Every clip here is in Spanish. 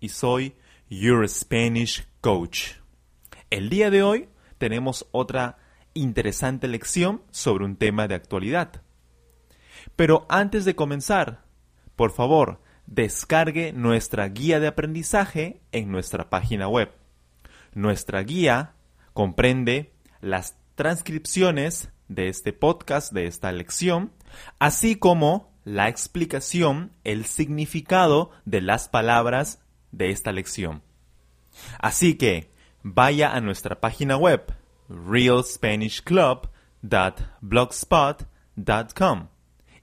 y soy Your Spanish Coach. El día de hoy tenemos otra interesante lección sobre un tema de actualidad. Pero antes de comenzar, por favor, descargue nuestra guía de aprendizaje en nuestra página web. Nuestra guía comprende las transcripciones de este podcast, de esta lección, así como la explicación, el significado de las palabras de esta lección. Así que vaya a nuestra página web realspanishclub.blogspot.com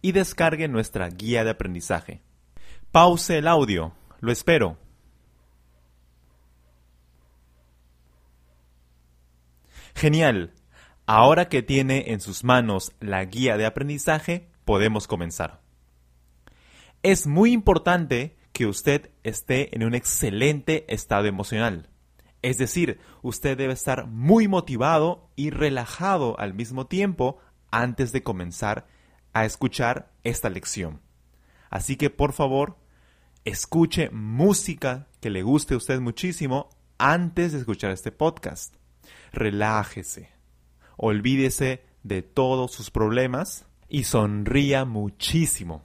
y descargue nuestra guía de aprendizaje. Pause el audio, lo espero. Genial. Ahora que tiene en sus manos la guía de aprendizaje, podemos comenzar. Es muy importante que usted esté en un excelente estado emocional. Es decir, usted debe estar muy motivado y relajado al mismo tiempo antes de comenzar a escuchar esta lección. Así que por favor, escuche música que le guste a usted muchísimo antes de escuchar este podcast. Relájese olvídese de todos sus problemas y sonría muchísimo.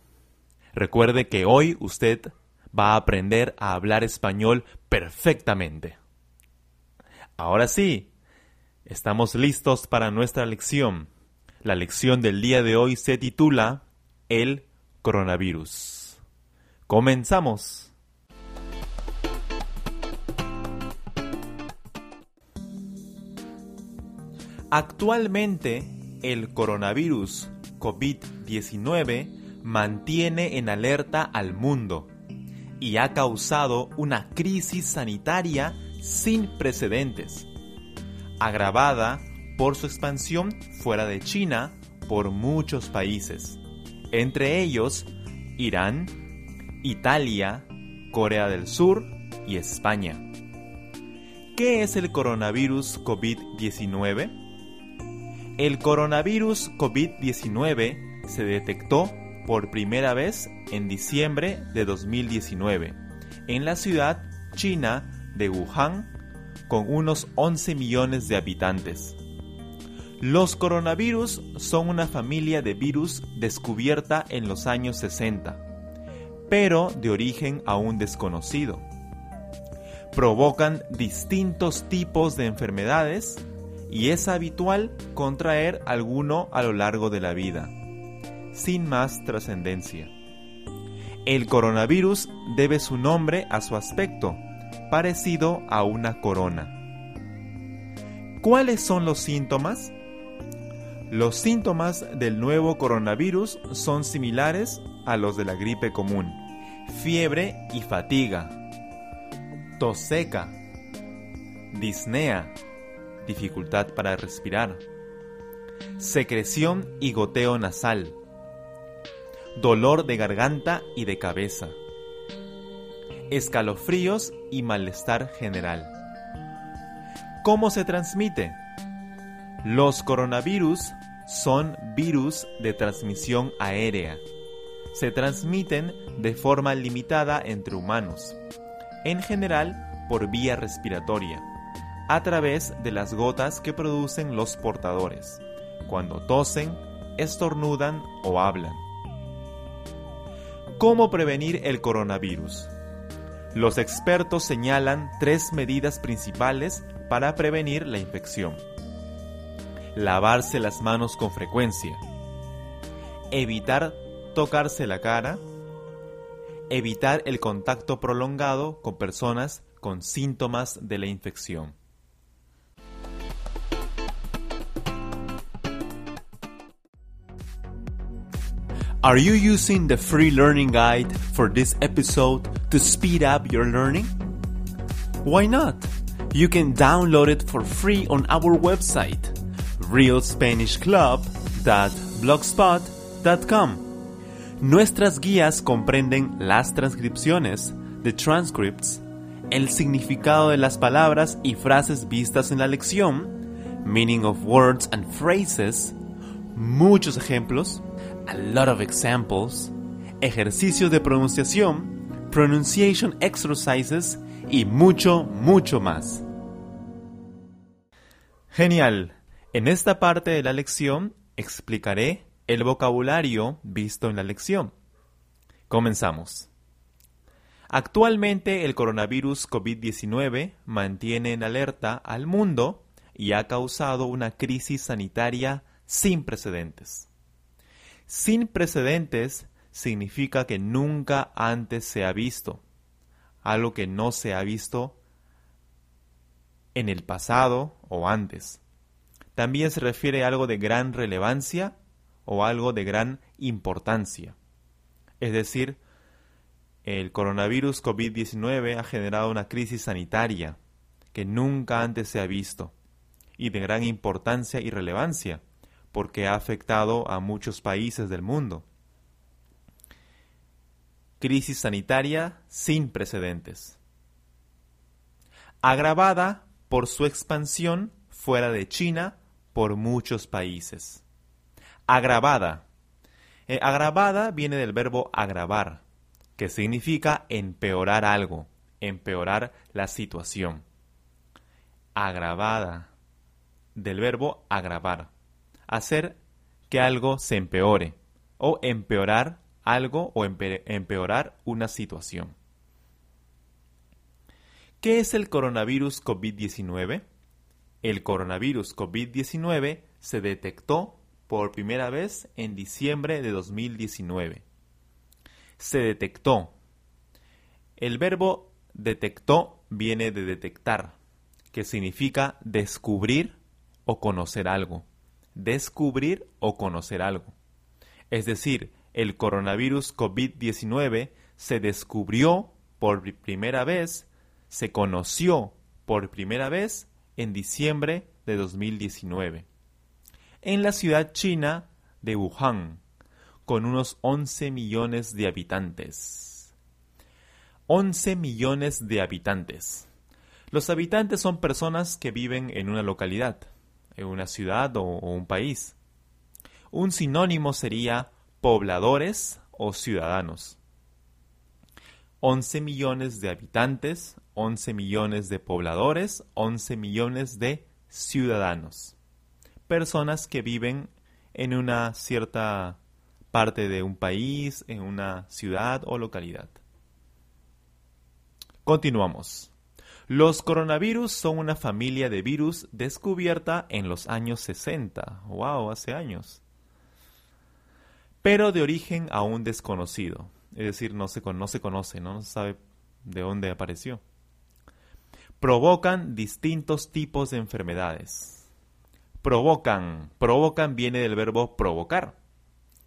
Recuerde que hoy usted va a aprender a hablar español perfectamente. Ahora sí, estamos listos para nuestra lección. La lección del día de hoy se titula El coronavirus. Comenzamos. Actualmente, el coronavirus COVID-19 mantiene en alerta al mundo y ha causado una crisis sanitaria sin precedentes, agravada por su expansión fuera de China por muchos países, entre ellos Irán, Italia, Corea del Sur y España. ¿Qué es el coronavirus COVID-19? El coronavirus COVID-19 se detectó por primera vez en diciembre de 2019 en la ciudad china de Wuhan con unos 11 millones de habitantes. Los coronavirus son una familia de virus descubierta en los años 60, pero de origen aún desconocido. Provocan distintos tipos de enfermedades y es habitual contraer alguno a lo largo de la vida, sin más trascendencia. El coronavirus debe su nombre a su aspecto, parecido a una corona. ¿Cuáles son los síntomas? Los síntomas del nuevo coronavirus son similares a los de la gripe común. Fiebre y fatiga. Tos seca. Disnea dificultad para respirar, secreción y goteo nasal, dolor de garganta y de cabeza, escalofríos y malestar general. ¿Cómo se transmite? Los coronavirus son virus de transmisión aérea. Se transmiten de forma limitada entre humanos, en general por vía respiratoria a través de las gotas que producen los portadores, cuando tosen, estornudan o hablan. ¿Cómo prevenir el coronavirus? Los expertos señalan tres medidas principales para prevenir la infección. Lavarse las manos con frecuencia. Evitar tocarse la cara. Evitar el contacto prolongado con personas con síntomas de la infección. Are you using the free learning guide for this episode to speed up your learning? Why not? You can download it for free on our website, realspanishclub.blogspot.com. Nuestras guías comprenden las transcripciones, the transcripts, el significado de las palabras y frases vistas en la lección, meaning of words and phrases, muchos ejemplos, a lot of examples, ejercicios de pronunciación, pronunciation exercises y mucho, mucho más. Genial. En esta parte de la lección explicaré el vocabulario visto en la lección. Comenzamos. Actualmente el coronavirus COVID-19 mantiene en alerta al mundo y ha causado una crisis sanitaria sin precedentes. Sin precedentes significa que nunca antes se ha visto, algo que no se ha visto en el pasado o antes. También se refiere a algo de gran relevancia o algo de gran importancia. Es decir, el coronavirus COVID-19 ha generado una crisis sanitaria que nunca antes se ha visto y de gran importancia y relevancia porque ha afectado a muchos países del mundo. Crisis sanitaria sin precedentes. Agravada por su expansión fuera de China por muchos países. Agravada. Eh, agravada viene del verbo agravar, que significa empeorar algo, empeorar la situación. Agravada, del verbo agravar hacer que algo se empeore o empeorar algo o empeorar una situación. ¿Qué es el coronavirus COVID-19? El coronavirus COVID-19 se detectó por primera vez en diciembre de 2019. Se detectó. El verbo detectó viene de detectar, que significa descubrir o conocer algo descubrir o conocer algo. Es decir, el coronavirus COVID-19 se descubrió por primera vez, se conoció por primera vez en diciembre de 2019 en la ciudad china de Wuhan, con unos 11 millones de habitantes. 11 millones de habitantes. Los habitantes son personas que viven en una localidad una ciudad o, un país. Un sinónimo sería pobladores o ciudadanos. 11 millones de habitantes, 11 millones de pobladores, 11 millones de ciudadanos. Personas que viven en una cierta parte de un país, en una ciudad o localidad. Continuamos. Los coronavirus son una familia de virus descubierta en los años 60. ¡Wow! Hace años. Pero de origen aún desconocido. Es decir, no se, no se conoce, no se sabe de dónde apareció. Provocan distintos tipos de enfermedades. Provocan. Provocan viene del verbo provocar,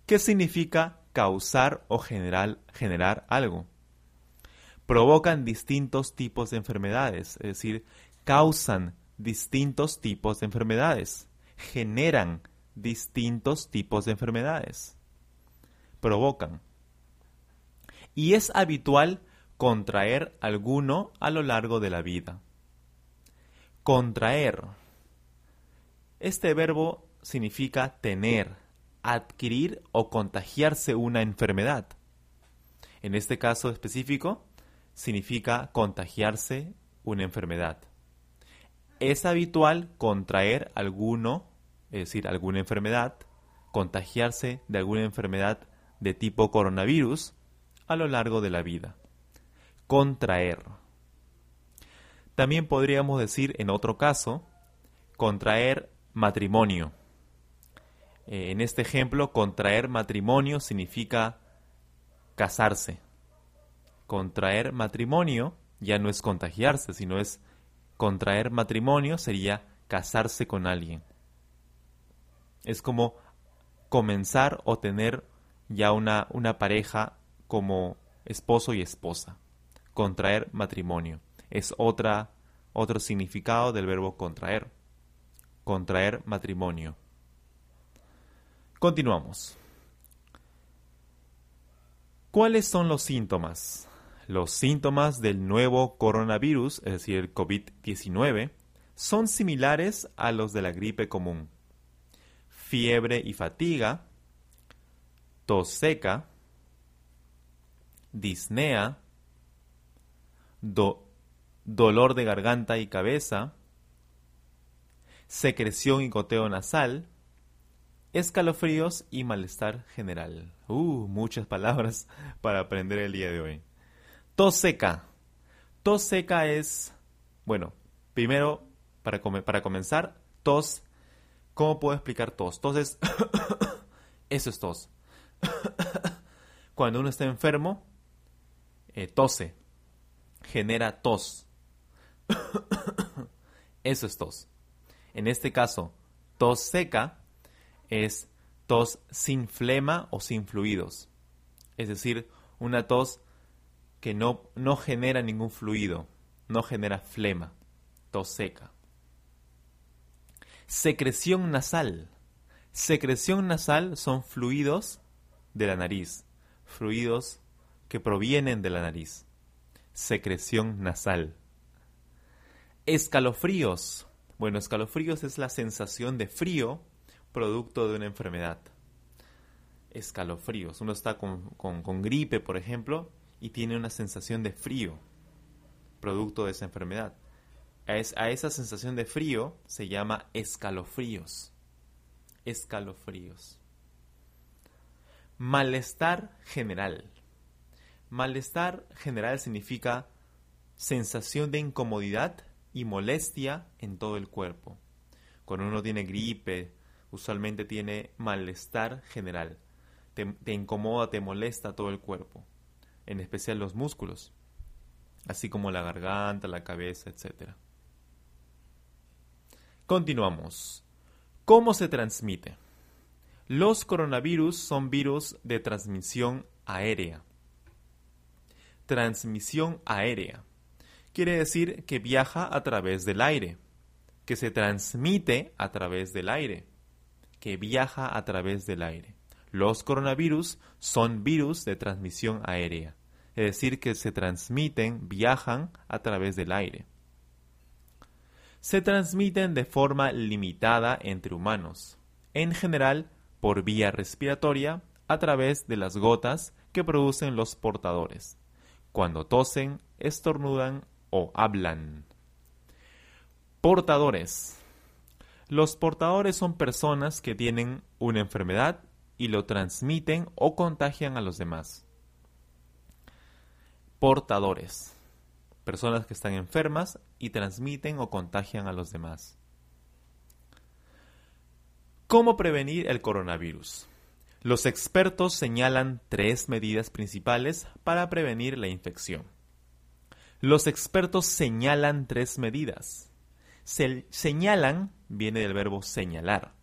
que significa causar o generar algo provocan distintos tipos de enfermedades, es decir, causan distintos tipos de enfermedades, generan distintos tipos de enfermedades, provocan. Y es habitual contraer alguno a lo largo de la vida. Contraer. Este verbo significa tener, adquirir o contagiarse una enfermedad. En este caso específico, significa contagiarse una enfermedad. Es habitual contraer alguno, es decir, alguna enfermedad, contagiarse de alguna enfermedad de tipo coronavirus a lo largo de la vida. contraer. También podríamos decir, en otro caso, contraer matrimonio. Eh, en este ejemplo, contraer matrimonio significa casarse. Contraer matrimonio ya no es contagiarse, sino es contraer matrimonio sería casarse con alguien. Es como comenzar o tener ya una, una pareja como esposo y esposa. Contraer matrimonio. Es otra, otro significado del verbo contraer. Contraer matrimonio. Continuamos. ¿Cuáles son los síntomas? Los síntomas del nuevo coronavirus, es decir, el COVID-19, son similares a los de la gripe común. Fiebre y fatiga, tos seca, disnea, dolor de garganta y cabeza, secreción y goteo nasal, escalofríos y malestar general. Uh, muchas palabras para aprender el día de hoy. Tos seca. Tos seca es, bueno, primero, para, para comenzar, tos. ¿Cómo puedo explicar tos? Tos es... Eso es tos. Cuando uno está enfermo, eh, tose, genera tos. Eso es tos. En este caso, tos seca es tos sin flema o sin fluidos. Es decir, una tos que no, no genera ningún fluido, no genera flema, tos seca. Secreción nasal. Secreción nasal son fluidos de la nariz, fluidos que provienen de la nariz. Secreción nasal. Escalofríos. Bueno, escalofríos es la sensación de frío producto de una enfermedad. Escalofríos. Uno está con, con gripe, por ejemplo, y tiene una sensación de frío producto de esa enfermedad. A, esa sensación de frío se llama escalofríos. Escalofríos. Malestar general. Malestar general significa sensación de incomodidad y molestia en todo el cuerpo. Cuando uno tiene gripe, usualmente tiene malestar general. Te, incomoda, te molesta todo el cuerpo, en especial los músculos, así como la garganta, la cabeza, etc. Continuamos. ¿Cómo se transmite? Los coronavirus son virus de transmisión aérea. Transmisión aérea. Quiere decir que viaja a través del aire, que se transmite a través del aire, que viaja a través del aire. Los coronavirus son virus de transmisión aérea, es decir, que se transmiten, viajan a través del aire. Se transmiten de forma limitada entre humanos. En general, por vía respiratoria a través de las gotas que producen los portadores, cuando tosen, estornudan o hablan. Portadores. Los portadores son personas que tienen una enfermedad y lo transmiten o contagian a los demás. Portadores. Personas que están enfermas y transmiten o contagian a los demás. ¿Cómo prevenir el coronavirus? Los expertos señalan tres medidas principales para prevenir la infección. Los expertos señalan tres medidas. señalan viene del verbo señalar,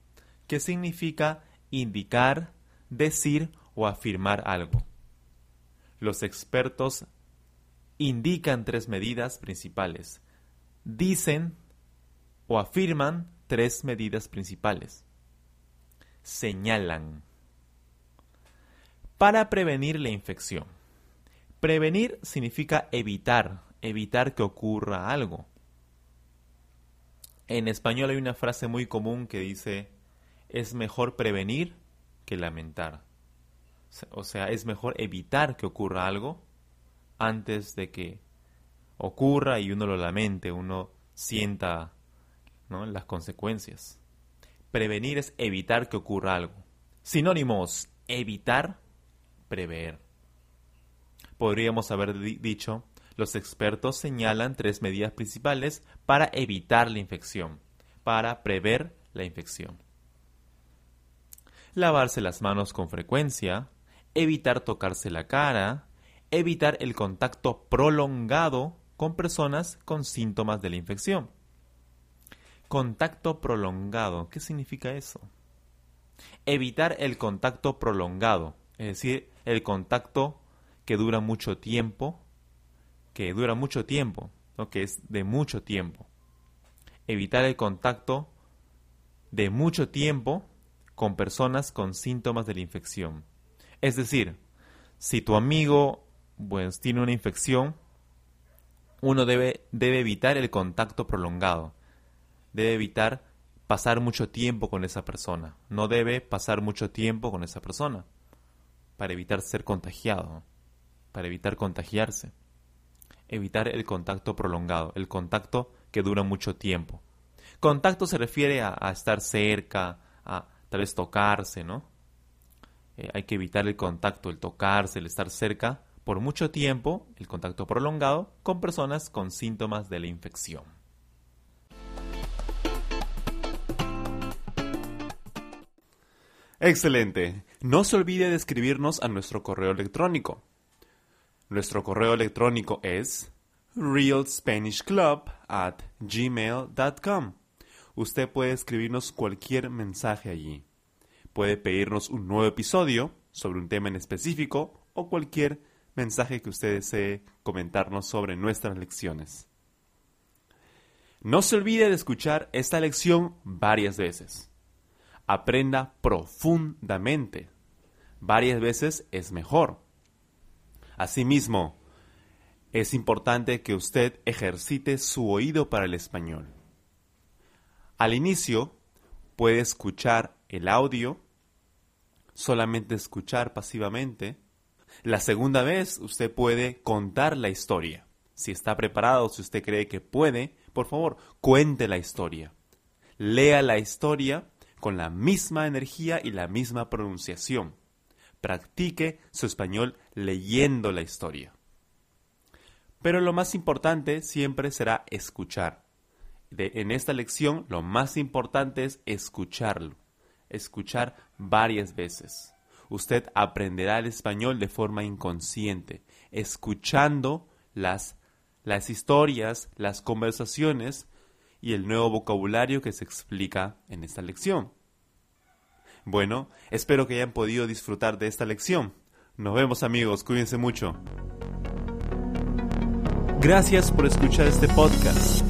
que significa indicar, decir o afirmar algo. Los expertos indican tres medidas principales. Dicen o afirman tres medidas principales señalan. Para prevenir la infección. Prevenir significa evitar, evitar que ocurra algo. En español hay una frase muy común que dice, es mejor prevenir que lamentar. O sea, es mejor evitar que ocurra algo antes de que ocurra y uno lo lamente, uno sienta las consecuencias. Prevenir es evitar que ocurra algo. Sinónimos, evitar, prever. Podríamos haber dicho, Los expertos señalan tres medidas principales para evitar la infección, para prever la infección. Lavarse las manos con frecuencia, evitar tocarse la cara, evitar el contacto prolongado con personas con síntomas de la infección. Contacto prolongado, ¿qué significa eso? Evitar el contacto prolongado, es decir, el contacto que dura mucho tiempo, que dura mucho tiempo, ¿no? que es de mucho tiempo. Evitar el contacto de mucho tiempo con personas con síntomas de la infección. Es decir, si tu amigo pues, tiene una infección, uno debe, debe evitar el contacto prolongado. Debe evitar pasar mucho tiempo con esa persona. No debe pasar mucho tiempo con esa persona para evitar ser contagiado, para evitar contagiarse. Evitar el contacto prolongado, el contacto que dura mucho tiempo. Contacto se refiere a, estar cerca, a tal vez tocarse, ¿no? Eh, hay que evitar el contacto, el tocarse, el estar cerca por mucho tiempo, el contacto prolongado, con personas con síntomas de la infección. Excelente. No se olvide de escribirnos a nuestro correo electrónico. Nuestro correo electrónico es realspanishclub at gmail.com usted puede escribirnos cualquier mensaje allí. Puede pedirnos un nuevo episodio sobre un tema en específico o cualquier mensaje que usted desee comentarnos sobre nuestras lecciones. No se olvide de escuchar esta lección varias veces. Aprenda profundamente. Varias veces es mejor. Asimismo, es importante que usted ejercite su oído para el español. Al inicio puede escuchar el audio, solamente escuchar pasivamente. La segunda vez usted puede contar la historia. Si está preparado, si usted cree que puede, por favor, cuente la historia. Lea la historia con la misma energía y la misma pronunciación. Practique su español leyendo la historia. Pero lo más importante siempre será escuchar en esta lección lo más importante es escucharlo, escuchar varias veces. Usted aprenderá el español de forma inconsciente, escuchando las, las historias, las conversaciones y el nuevo vocabulario que se explica en esta lección. Bueno, espero que hayan podido disfrutar de esta lección. Nos vemos amigos, cuídense mucho. Gracias por escuchar este podcast.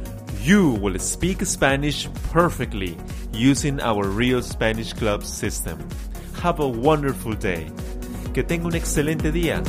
you will speak Spanish perfectly using our Real Spanish Club system. Have a wonderful day. Que tenga un excelente día.